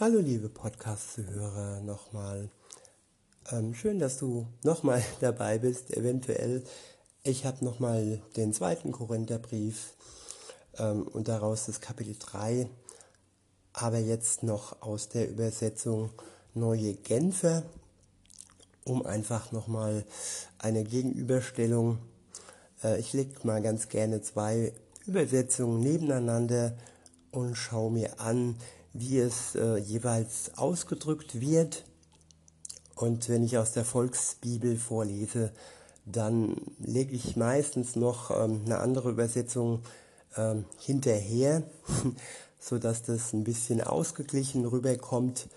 Hallo liebe Podcast-Zuhörer nochmal. Ähm, schön, dass du nochmal dabei bist. Eventuell, ich habe nochmal den zweiten Korintherbrief ähm, und daraus das Kapitel 3, aber jetzt noch aus der Übersetzung Neue Genfer, um einfach nochmal eine Gegenüberstellung. Äh, ich lege mal ganz gerne zwei Übersetzungen nebeneinander und schaue mir an, wie es äh, jeweils ausgedrückt wird. Und wenn ich aus der Volksbibel vorlese, dann lege ich meistens noch ähm, eine andere Übersetzung ähm, hinterher, so dass das ein bisschen ausgeglichen rüberkommt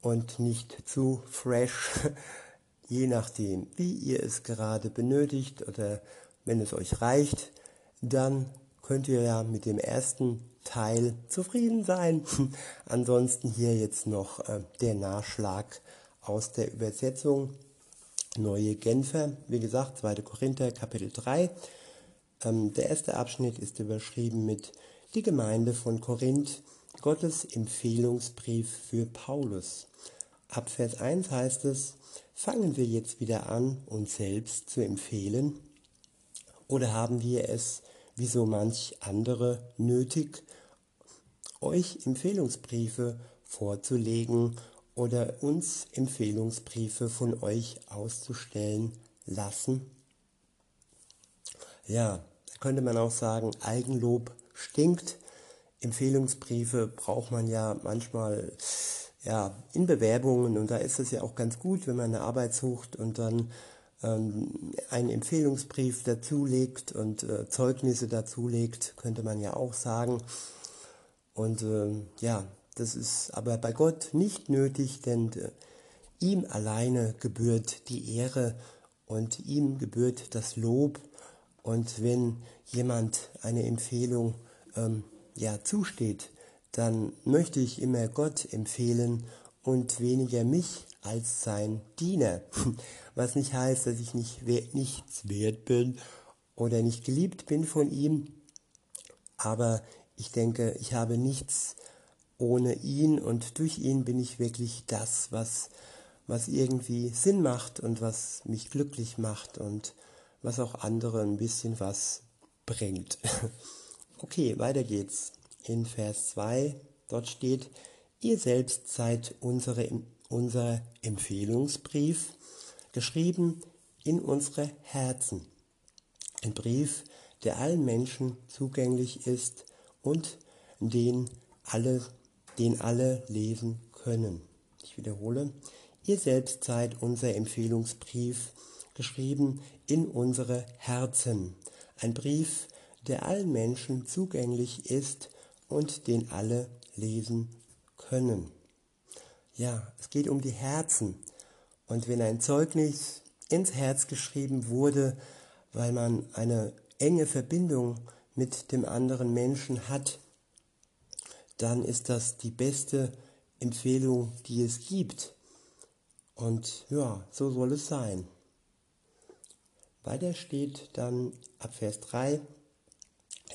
und nicht zu fresh, je nachdem, wie ihr es gerade benötigt oder wenn es euch reicht, dann könnt ihr ja mit dem ersten Teil zufrieden sein. Ansonsten hier jetzt noch äh, der Nachschlag aus der Übersetzung Neue Genfer, wie gesagt, 2. Korinther Kapitel 3. Ähm, der erste Abschnitt ist überschrieben mit Die Gemeinde von Korinth, Gottes Empfehlungsbrief für Paulus. Ab Vers 1 heißt es, fangen wir jetzt wieder an, uns selbst zu empfehlen? Oder haben wir es, wie so manch andere, nötig, euch Empfehlungsbriefe vorzulegen oder uns Empfehlungsbriefe von euch auszustellen lassen? Ja, da könnte man auch sagen, Eigenlob stinkt. Empfehlungsbriefe braucht man ja manchmal ja, in Bewerbungen und da ist es ja auch ganz gut, wenn man eine Arbeit sucht und dann ähm, einen Empfehlungsbrief dazulegt und äh, Zeugnisse dazulegt, könnte man ja auch sagen. Und äh, ja, das ist aber bei Gott nicht nötig, denn äh, ihm alleine gebührt die Ehre und ihm gebührt das Lob. Und wenn jemand eine Empfehlung ähm, ja zusteht, dann möchte ich immer Gott empfehlen und weniger mich als sein Diener. Was nicht heißt, dass ich nicht nichts wert bin oder nicht geliebt bin von ihm, aber ich denke, ich habe nichts ohne ihn und durch ihn bin ich wirklich das, was, was irgendwie Sinn macht und was mich glücklich macht und was auch andere ein bisschen was bringt. Okay, weiter geht's. In Vers 2, dort steht, ihr selbst seid unsere, unser Empfehlungsbrief, geschrieben in unsere Herzen. Ein Brief, der allen Menschen zugänglich ist und den alle, den alle lesen können. Ich wiederhole, ihr selbst seid unser Empfehlungsbrief, geschrieben in unsere Herzen. Ein Brief, der allen Menschen zugänglich ist und den alle lesen können. Ja, es geht um die Herzen. Und wenn ein Zeugnis ins Herz geschrieben wurde, weil man eine enge Verbindung mit dem anderen Menschen hat, dann ist das die beste Empfehlung, die es gibt. Und ja, so soll es sein. Weiter steht dann ab Vers 3,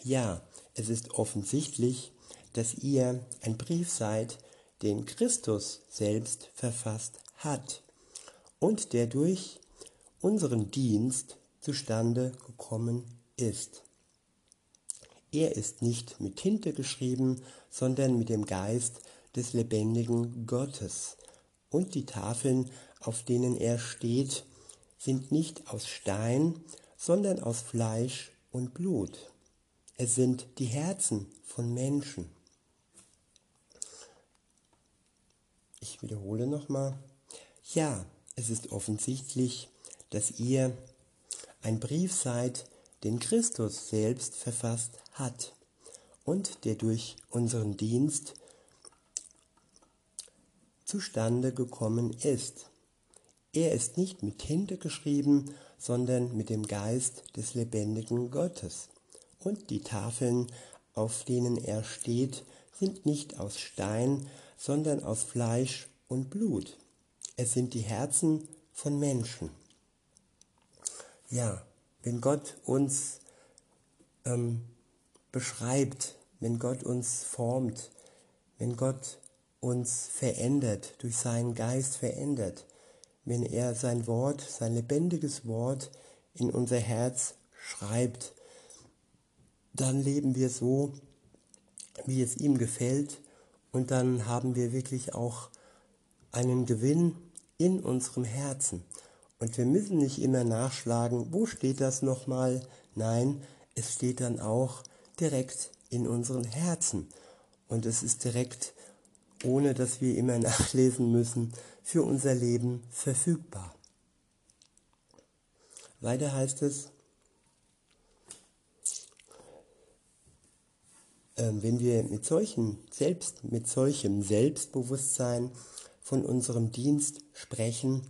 ja, es ist offensichtlich, dass ihr ein Brief seid, den Christus selbst verfasst hat und der durch unseren Dienst zustande gekommen ist. Er ist nicht mit Tinte geschrieben, sondern mit dem Geist des lebendigen Gottes. Und die Tafeln, auf denen er steht, sind nicht aus Stein, sondern aus Fleisch und Blut. Es sind die Herzen von Menschen. Ich wiederhole nochmal. Ja, es ist offensichtlich, dass ihr ein Brief seid, den Christus selbst verfasst hat und der durch unseren Dienst zustande gekommen ist. Er ist nicht mit Tinte geschrieben, sondern mit dem Geist des lebendigen Gottes. Und die Tafeln, auf denen er steht, sind nicht aus Stein, sondern aus Fleisch und Blut. Es sind die Herzen von Menschen. Ja, wenn Gott uns ähm, beschreibt, wenn Gott uns formt, wenn Gott uns verändert, durch seinen Geist verändert, wenn er sein Wort, sein lebendiges Wort in unser Herz schreibt, dann leben wir so, wie es ihm gefällt und dann haben wir wirklich auch einen Gewinn in unserem Herzen. Und wir müssen nicht immer nachschlagen, wo steht das nochmal? Nein, es steht dann auch direkt in unseren Herzen. Und es ist direkt, ohne dass wir immer nachlesen müssen, für unser Leben verfügbar. Weiter heißt es, ähm, wenn wir mit solchen Selbst, mit solchem Selbstbewusstsein von unserem Dienst sprechen,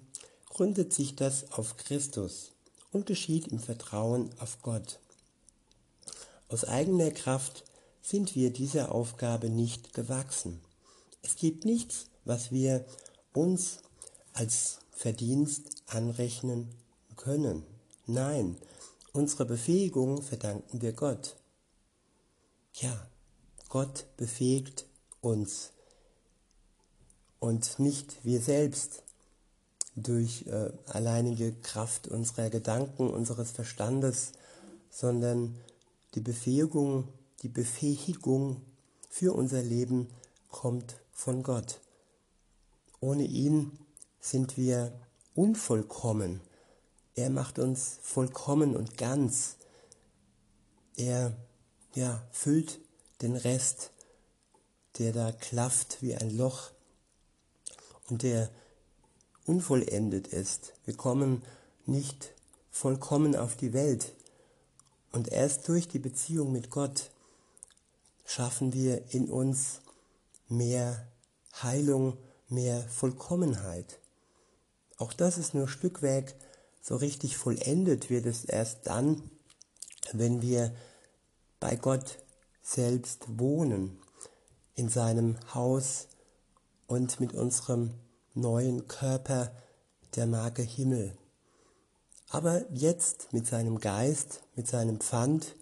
gründet sich das auf Christus und geschieht im Vertrauen auf Gott. Aus eigener Kraft sind wir dieser Aufgabe nicht gewachsen. Es gibt nichts, was wir uns als Verdienst anrechnen können. Nein, unsere Befähigung verdanken wir Gott. Ja, Gott befähigt uns und nicht wir selbst durch äh, alleinige Kraft unserer Gedanken, unseres Verstandes, sondern die Befähigung, die Befähigung für unser Leben kommt von Gott. Ohne ihn sind wir unvollkommen. Er macht uns vollkommen und ganz. Er ja, füllt den Rest, der da klafft wie ein Loch und der unvollendet ist. Wir kommen nicht vollkommen auf die Welt. Und erst durch die Beziehung mit Gott schaffen wir in uns mehr Heilung, mehr Vollkommenheit. Auch das ist nur Stückwerk, so richtig vollendet wird es erst dann, wenn wir bei Gott selbst wohnen, in seinem Haus und mit unserem neuen Körper der Marke Himmel. Aber jetzt mit seinem Geist, mit seinem Pfand,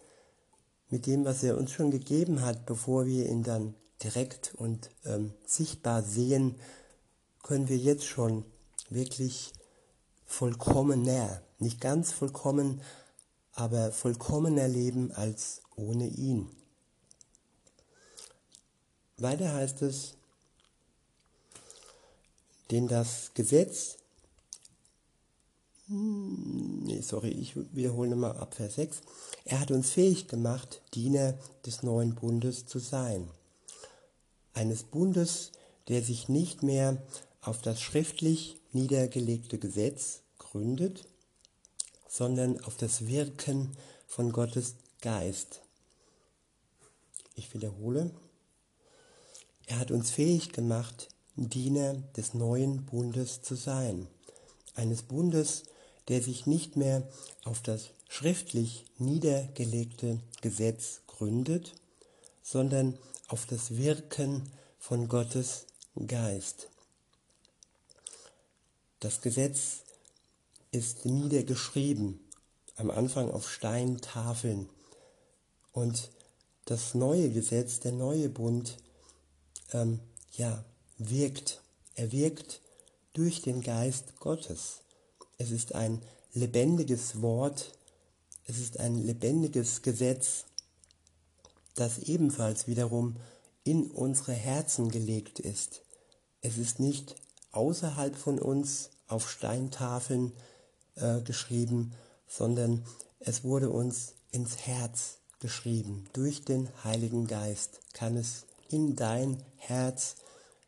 mit dem, was er uns schon gegeben hat, bevor wir ihn dann direkt und ähm, sichtbar sehen, können wir jetzt schon wirklich vollkommener, nicht ganz vollkommen, aber vollkommener leben als ohne ihn. Weiter heißt es, denn das Gesetz, hm, nee, sorry, ich wiederhole nochmal ab Vers 6, er hat uns fähig gemacht, Diener des neuen Bundes zu sein. Eines Bundes, der sich nicht mehr auf das schriftlich niedergelegte Gesetz gründet, sondern auf das Wirken von Gottes Geist. Ich wiederhole, er hat uns fähig gemacht, Diener des neuen Bundes zu sein. Eines Bundes, der sich nicht mehr auf das schriftlich niedergelegte Gesetz gründet, sondern auf das Wirken von Gottes Geist. Das Gesetz ist niedergeschrieben, am Anfang auf Steintafeln. Und das neue Gesetz, der neue Bund, ähm, ja, wirkt. Er wirkt durch den Geist Gottes. Es ist ein lebendiges Wort, es ist ein lebendiges Gesetz, das ebenfalls wiederum in unsere Herzen gelegt ist. Es ist nicht außerhalb von uns auf Steintafeln äh, geschrieben, sondern es wurde uns ins Herz geschrieben. Durch den Heiligen Geist kann es in dein Herz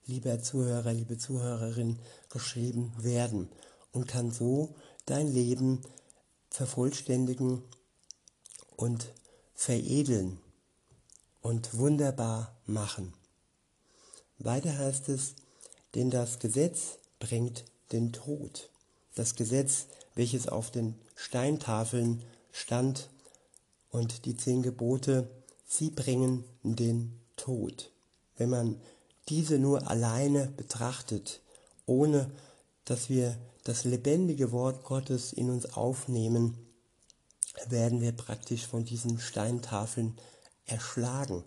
lieber Zuhörer, liebe Zuhörerin, geschrieben werden und kann so dein Leben vervollständigen und veredeln und wunderbar machen. Weiter heißt es, denn das Gesetz bringt den Tod. Das Gesetz, welches auf den Steintafeln stand und die zehn Gebote, sie bringen den Tod. Wenn man diese nur alleine betrachtet, ohne dass wir das lebendige Wort Gottes in uns aufnehmen, werden wir praktisch von diesen Steintafeln erschlagen.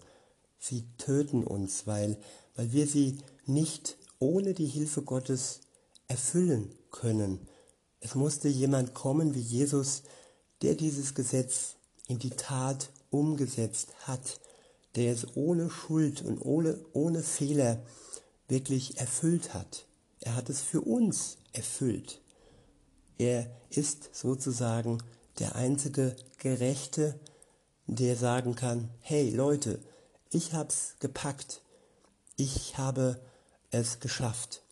Sie töten uns, weil weil wir sie nicht ohne die Hilfe Gottes erfüllen können. Es musste jemand kommen wie Jesus, der dieses Gesetz in die Tat umgesetzt hat, der es ohne Schuld und ohne, ohne Fehler wirklich erfüllt hat. Er hat es für uns erfüllt. Er ist sozusagen der einzige Gerechte, der sagen kann, hey Leute, ich hab's gepackt, ich habe es geschafft.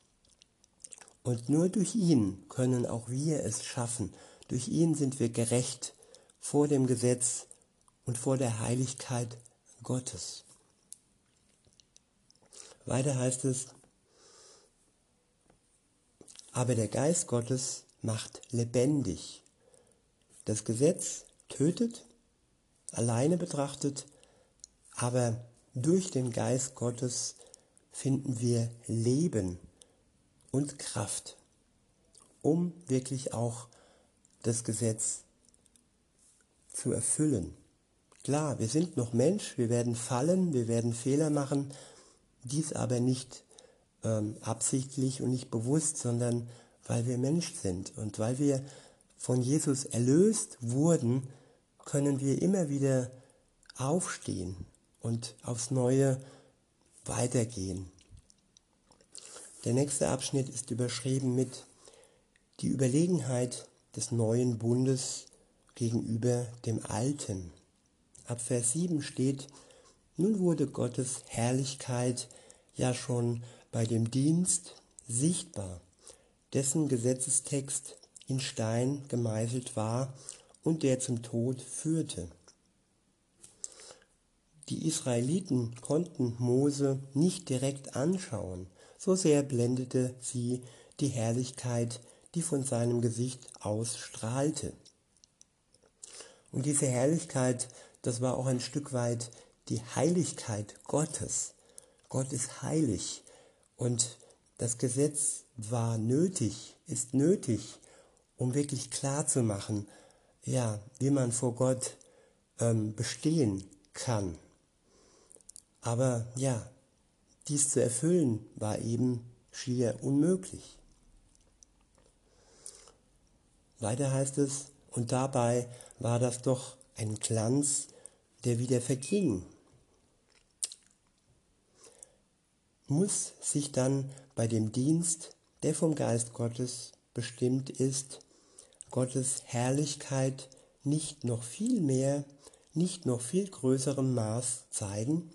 Und nur durch ihn können auch wir es schaffen. Durch ihn sind wir gerecht vor dem Gesetz und vor der Heiligkeit Gottes. Weiter heißt es, aber der Geist Gottes macht lebendig. Das Gesetz tötet, alleine betrachtet, aber durch den Geist Gottes finden wir Leben und Kraft, um wirklich auch das Gesetz zu erfüllen. Klar, wir sind noch Mensch, wir werden fallen, wir werden Fehler machen, dies aber nicht ähm, absichtlich und nicht bewusst, sondern weil wir Mensch sind und weil wir von Jesus erlöst wurden, können wir immer wieder aufstehen und aufs Neue weitergehen. Der nächste Abschnitt ist überschrieben mit die Überlegenheit des neuen Bundes gegenüber dem alten. Ab Vers 7 steht, nun wurde Gottes Herrlichkeit ja schon bei dem Dienst sichtbar, dessen Gesetzestext in Stein gemeißelt war und der zum Tod führte. Die Israeliten konnten Mose nicht direkt anschauen, so sehr blendete sie die Herrlichkeit, die von seinem Gesicht ausstrahlte. Und diese Herrlichkeit, das war auch ein Stück weit die Heiligkeit Gottes. Gott ist heilig und das Gesetz war nötig, ist nötig, um wirklich klar zu machen, ja, wie man vor Gott ähm, bestehen kann. Aber ja, dies zu erfüllen war eben schier unmöglich. Weiter heißt es, und dabei war das doch ein Glanz, der wieder verging. Muss sich dann bei dem Dienst, der vom Geist Gottes bestimmt ist, Gottes Herrlichkeit nicht noch viel mehr, nicht noch viel größerem Maß zeigen?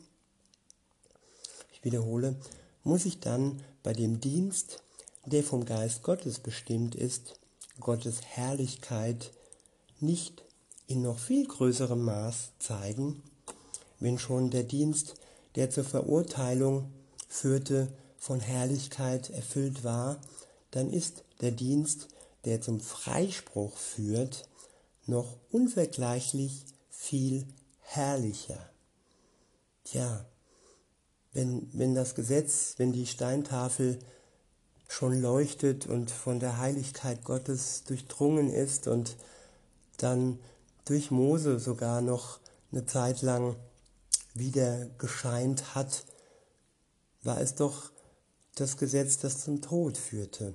ich wiederhole, muss ich dann bei dem Dienst, der vom Geist Gottes bestimmt ist, Gottes Herrlichkeit nicht in noch viel größerem Maß zeigen, wenn schon der Dienst, der zur Verurteilung führte, von Herrlichkeit erfüllt war, dann ist der Dienst, der zum Freispruch führt, noch unvergleichlich viel herrlicher. Tja, wenn, wenn das Gesetz, wenn die Steintafel schon leuchtet und von der Heiligkeit Gottes durchdrungen ist und dann durch Mose sogar noch eine Zeit lang wieder gescheint hat, war es doch das Gesetz, das zum Tod führte.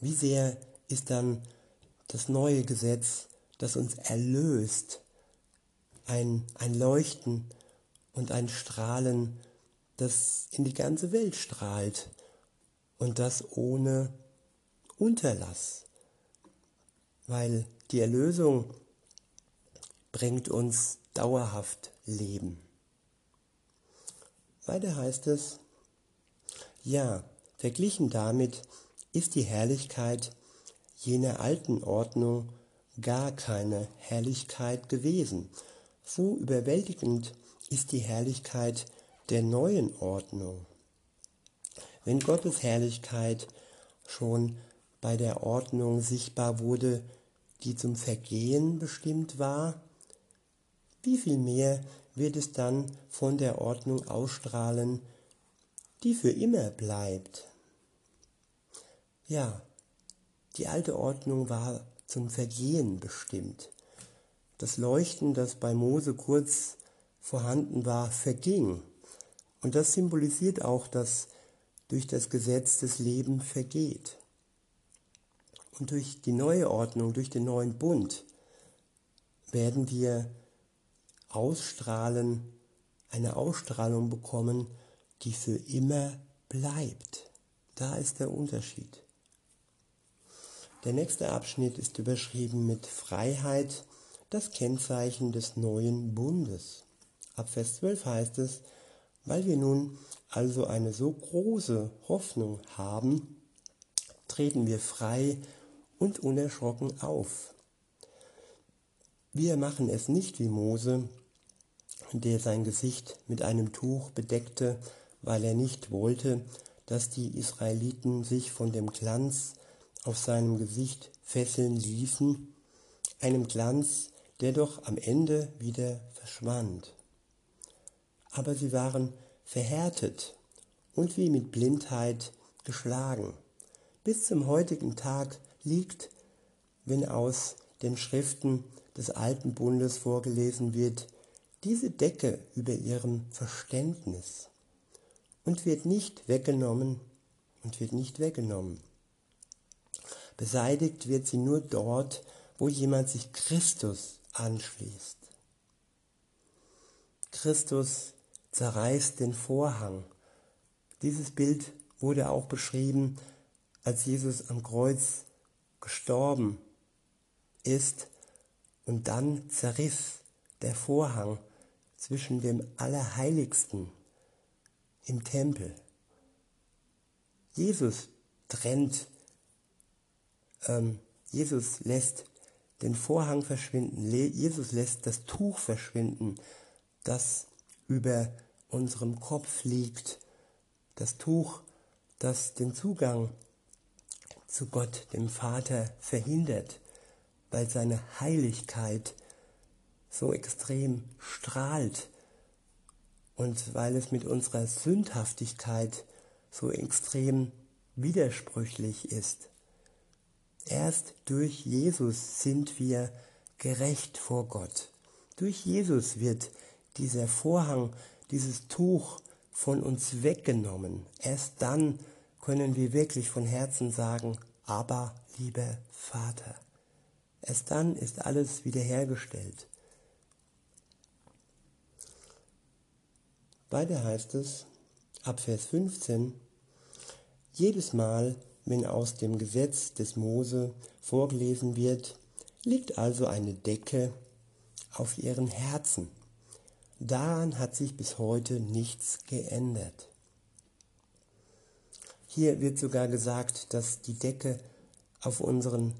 Wie sehr ist dann das neue Gesetz, das uns erlöst, ein, ein Leuchten, und ein Strahlen, das in die ganze Welt strahlt und das ohne Unterlass, weil die Erlösung bringt uns dauerhaft Leben. Weiter heißt es, ja, verglichen damit ist die Herrlichkeit jener alten Ordnung gar keine Herrlichkeit gewesen, so überwältigend ist die Herrlichkeit der neuen Ordnung. Wenn Gottes Herrlichkeit schon bei der Ordnung sichtbar wurde, die zum Vergehen bestimmt war, wie viel mehr wird es dann von der Ordnung ausstrahlen, die für immer bleibt? Ja, die alte Ordnung war zum Vergehen bestimmt. Das Leuchten, das bei Mose kurz vorhanden war, verging. Und das symbolisiert auch, dass durch das Gesetz das Leben vergeht. Und durch die neue Ordnung, durch den neuen Bund werden wir ausstrahlen, eine Ausstrahlung bekommen, die für immer bleibt. Da ist der Unterschied. Der nächste Abschnitt ist überschrieben mit Freiheit, das Kennzeichen des neuen Bundes. Ab Vers 12 heißt es, weil wir nun also eine so große Hoffnung haben, treten wir frei und unerschrocken auf. Wir machen es nicht wie Mose, der sein Gesicht mit einem Tuch bedeckte, weil er nicht wollte, dass die Israeliten sich von dem Glanz auf seinem Gesicht fesseln ließen, einem Glanz, der doch am Ende wieder verschwand. Aber sie waren verhärtet und wie mit Blindheit geschlagen. Bis zum heutigen Tag liegt, wenn aus den Schriften des alten Bundes vorgelesen wird, diese Decke über ihrem Verständnis und wird nicht weggenommen und wird nicht weggenommen. Beseitigt wird sie nur dort, wo jemand sich Christus anschließt. Christus zerreißt den Vorhang. Dieses Bild wurde auch beschrieben, als Jesus am Kreuz gestorben ist und dann zerriss der Vorhang zwischen dem Allerheiligsten im Tempel. Jesus trennt ähm, Jesus lässt den Vorhang verschwinden, Jesus lässt das Tuch verschwinden, das über unserem Kopf liegt, das Tuch, das den Zugang zu Gott, dem Vater, verhindert, weil seine Heiligkeit so extrem strahlt und weil es mit unserer Sündhaftigkeit so extrem widersprüchlich ist. Erst durch Jesus sind wir gerecht vor Gott. Durch Jesus wird dieser Vorhang, dieses Tuch von uns weggenommen. Erst dann können wir wirklich von Herzen sagen, aber lieber Vater. Erst dann ist alles wiederhergestellt. Weiter heißt es, ab Vers 15, jedes Mal, wenn aus dem Gesetz des Mose vorgelesen wird, liegt also eine Decke auf ihren Herzen. Daran hat sich bis heute nichts geändert. Hier wird sogar gesagt, dass die Decke auf unseren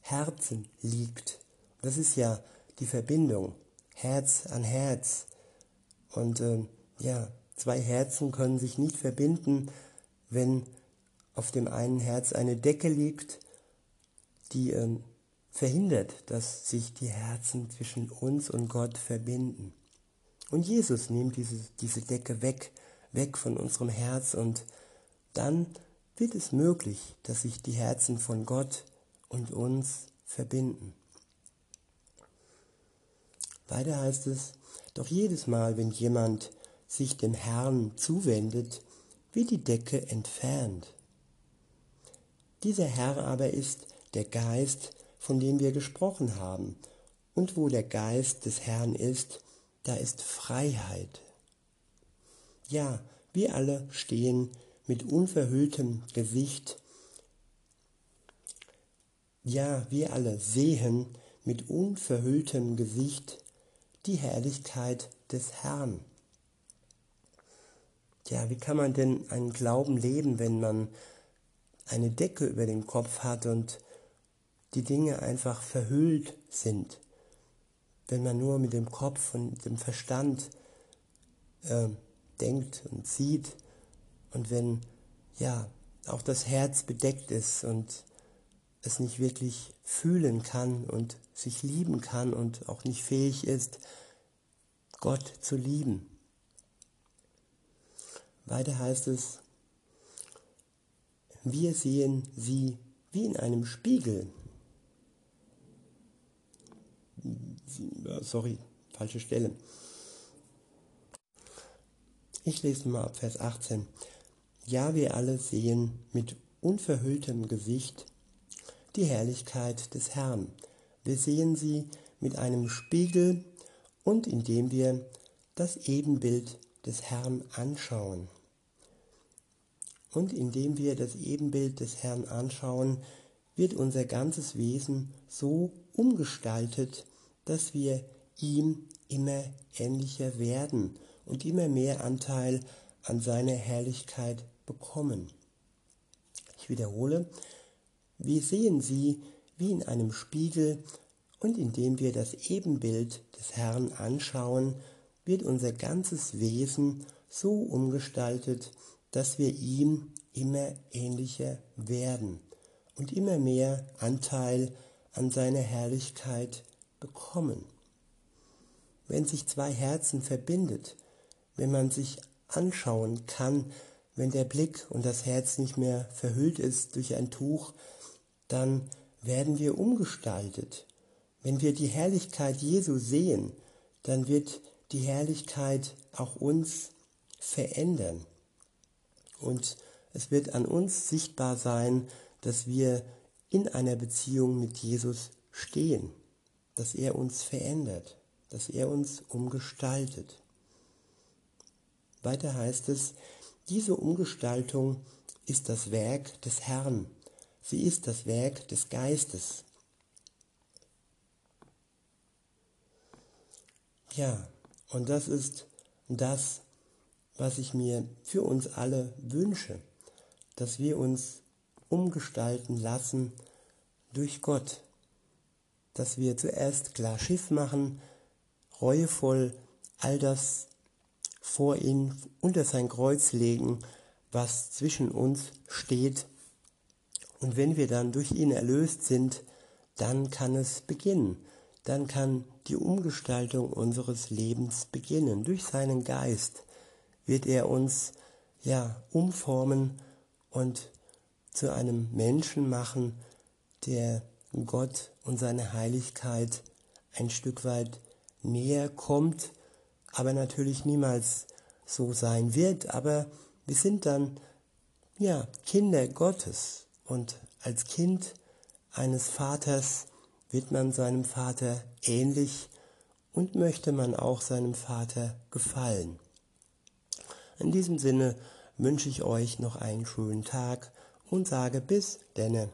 Herzen liegt. Das ist ja die Verbindung, Herz an Herz. Und äh, ja, zwei Herzen können sich nicht verbinden, wenn auf dem einen Herz eine Decke liegt, die äh, verhindert, dass sich die Herzen zwischen uns und Gott verbinden. Und Jesus nimmt diese, diese Decke weg, weg von unserem Herz und dann wird es möglich, dass sich die Herzen von Gott und uns verbinden. Weiter heißt es, doch jedes Mal, wenn jemand sich dem Herrn zuwendet, wird die Decke entfernt. Dieser Herr aber ist der Geist, von dem wir gesprochen haben. Und wo der Geist des Herrn ist, da ist Freiheit. Ja, wir alle stehen mit unverhülltem Gesicht. Ja, wir alle sehen mit unverhülltem Gesicht die Herrlichkeit des Herrn. Ja, wie kann man denn einen Glauben leben, wenn man eine Decke über den Kopf hat und die Dinge einfach verhüllt sind. Wenn man nur mit dem Kopf und dem Verstand äh, denkt und sieht und wenn ja auch das Herz bedeckt ist und es nicht wirklich fühlen kann und sich lieben kann und auch nicht fähig ist, Gott zu lieben. Weiter heißt es, wir sehen sie wie in einem Spiegel. Sorry, falsche Stelle. Ich lese mal ab Vers 18. Ja, wir alle sehen mit unverhülltem Gesicht die Herrlichkeit des Herrn. Wir sehen sie mit einem Spiegel und indem wir das Ebenbild des Herrn anschauen. Und indem wir das Ebenbild des Herrn anschauen, wird unser ganzes Wesen so umgestaltet, dass wir ihm immer ähnlicher werden und immer mehr Anteil an seiner Herrlichkeit bekommen. Ich wiederhole, wir sehen sie wie in einem Spiegel und indem wir das Ebenbild des Herrn anschauen, wird unser ganzes Wesen so umgestaltet, dass wir ihm immer ähnlicher werden und immer mehr Anteil an seiner Herrlichkeit bekommen. Wenn sich zwei Herzen verbindet, wenn man sich anschauen kann, wenn der Blick und das Herz nicht mehr verhüllt ist durch ein Tuch, dann werden wir umgestaltet. Wenn wir die Herrlichkeit Jesu sehen, dann wird die Herrlichkeit auch uns verändern. Und es wird an uns sichtbar sein, dass wir in einer Beziehung mit Jesus stehen, dass er uns verändert, dass er uns umgestaltet. Weiter heißt es, diese Umgestaltung ist das Werk des Herrn, sie ist das Werk des Geistes. Ja, und das ist das, was ich mir für uns alle wünsche, dass wir uns umgestalten lassen durch Gott, dass wir zuerst klar Schiff machen, reuevoll all das vor ihn unter sein Kreuz legen, was zwischen uns steht. Und wenn wir dann durch ihn erlöst sind, dann kann es beginnen. Dann kann die Umgestaltung unseres Lebens beginnen. Durch seinen Geist wird er uns ja umformen und zu einem Menschen machen, der Gott und seine Heiligkeit ein Stück weit näher kommt, aber natürlich niemals so sein wird. Aber wir sind dann ja Kinder Gottes und als Kind eines Vaters wird man seinem Vater ähnlich und möchte man auch seinem Vater gefallen. In diesem Sinne wünsche ich euch noch einen schönen Tag und sage bis denne.